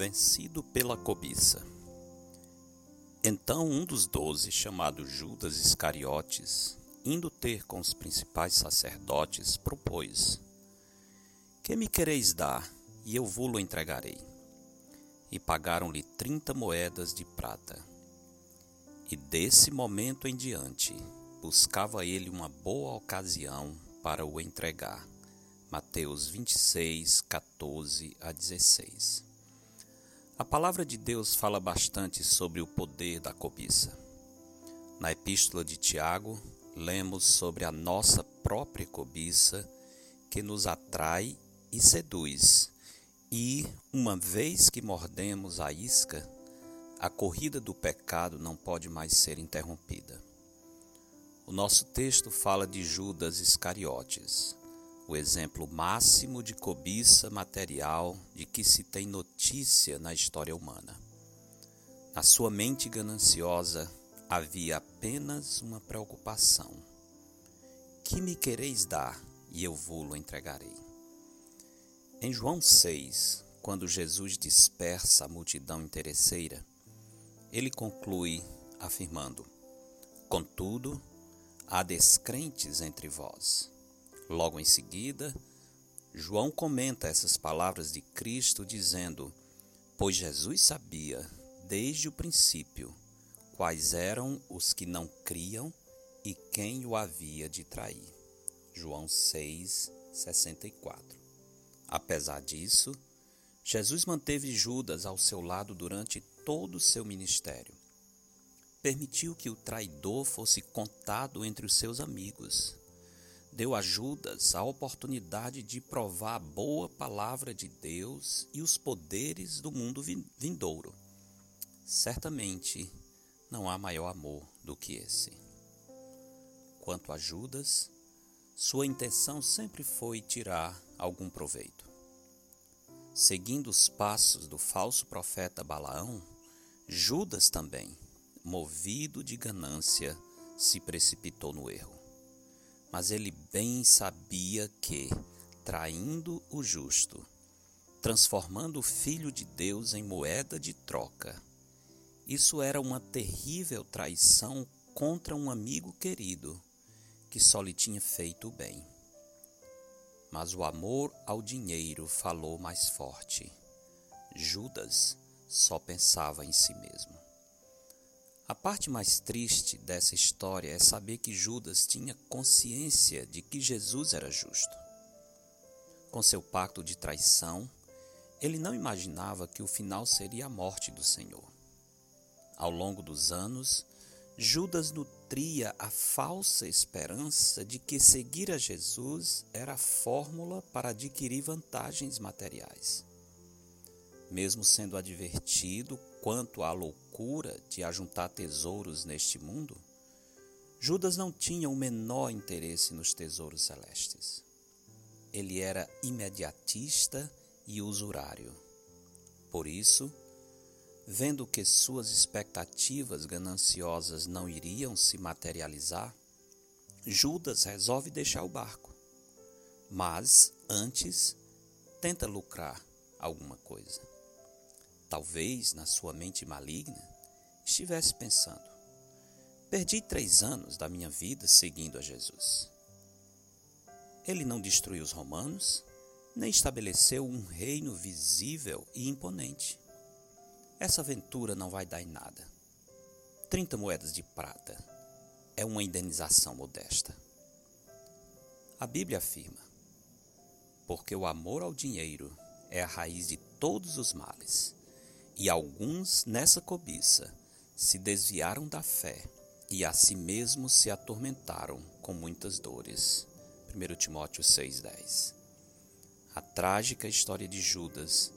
Vencido pela cobiça. Então um dos doze, chamado Judas Iscariotes, indo ter com os principais sacerdotes, propôs: Que me quereis dar, e eu vou-lo entregarei. E pagaram-lhe trinta moedas de prata. E desse momento em diante, buscava ele uma boa ocasião para o entregar. Mateus 26, 14 a 16. A palavra de Deus fala bastante sobre o poder da cobiça. Na epístola de Tiago, lemos sobre a nossa própria cobiça que nos atrai e seduz, e, uma vez que mordemos a isca, a corrida do pecado não pode mais ser interrompida. O nosso texto fala de Judas Iscariotes, o exemplo máximo de cobiça material de que se tem notícia na história humana. Na sua mente gananciosa havia apenas uma preocupação: Que me quereis dar e eu vou-lo entregarei? Em João 6, quando Jesus dispersa a multidão interesseira, ele conclui afirmando: Contudo, há descrentes entre vós Logo em seguida, João comenta essas palavras de Cristo dizendo: Pois Jesus sabia, desde o princípio, quais eram os que não criam e quem o havia de trair. João 6, 64. Apesar disso, Jesus manteve Judas ao seu lado durante todo o seu ministério. Permitiu que o traidor fosse contado entre os seus amigos deu a Judas a oportunidade de provar a boa palavra de Deus e os poderes do mundo vindouro. Certamente não há maior amor do que esse. Quanto a Judas, sua intenção sempre foi tirar algum proveito. Seguindo os passos do falso profeta Balaão, Judas também, movido de ganância, se precipitou no erro. Mas ele bem sabia que, traindo o justo, transformando o Filho de Deus em moeda de troca, isso era uma terrível traição contra um amigo querido que só lhe tinha feito o bem. Mas o amor ao dinheiro falou mais forte. Judas só pensava em si mesmo. A parte mais triste dessa história é saber que Judas tinha consciência de que Jesus era justo. Com seu pacto de traição, ele não imaginava que o final seria a morte do Senhor. Ao longo dos anos, Judas nutria a falsa esperança de que seguir a Jesus era a fórmula para adquirir vantagens materiais. Mesmo sendo advertido quanto à loucura de ajuntar tesouros neste mundo, Judas não tinha o menor interesse nos tesouros celestes. Ele era imediatista e usurário. Por isso, vendo que suas expectativas gananciosas não iriam se materializar, Judas resolve deixar o barco. Mas, antes, tenta lucrar alguma coisa. Talvez, na sua mente maligna, estivesse pensando: perdi três anos da minha vida seguindo a Jesus. Ele não destruiu os romanos, nem estabeleceu um reino visível e imponente. Essa aventura não vai dar em nada. Trinta moedas de prata é uma indenização modesta. A Bíblia afirma: porque o amor ao dinheiro é a raiz de todos os males. E alguns nessa cobiça se desviaram da fé e a si mesmos se atormentaram com muitas dores. 1 Timóteo 6,10 A trágica história de Judas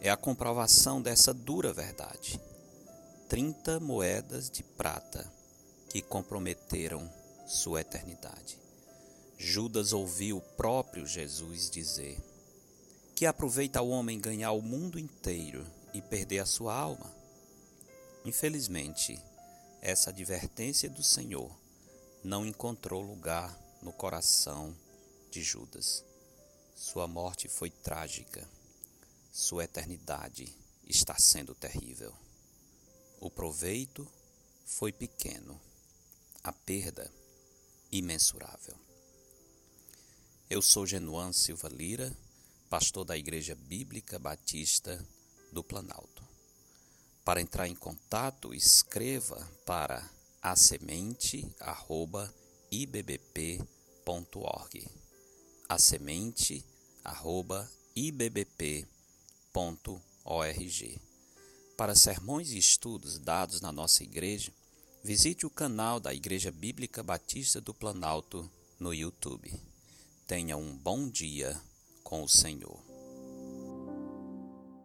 é a comprovação dessa dura verdade. Trinta moedas de prata que comprometeram sua eternidade. Judas ouviu o próprio Jesus dizer: Que aproveita o homem ganhar o mundo inteiro e perder a sua alma. Infelizmente, essa advertência do Senhor não encontrou lugar no coração de Judas. Sua morte foi trágica, sua eternidade está sendo terrível. O proveito foi pequeno, a perda imensurável. Eu sou Genuan Silva Lira, pastor da Igreja Bíblica Batista do Planalto. Para entrar em contato, escreva para asemente@ibbp.org. asemente@ibbp.org. Para sermões e estudos dados na nossa igreja, visite o canal da Igreja Bíblica Batista do Planalto no YouTube. Tenha um bom dia com o Senhor.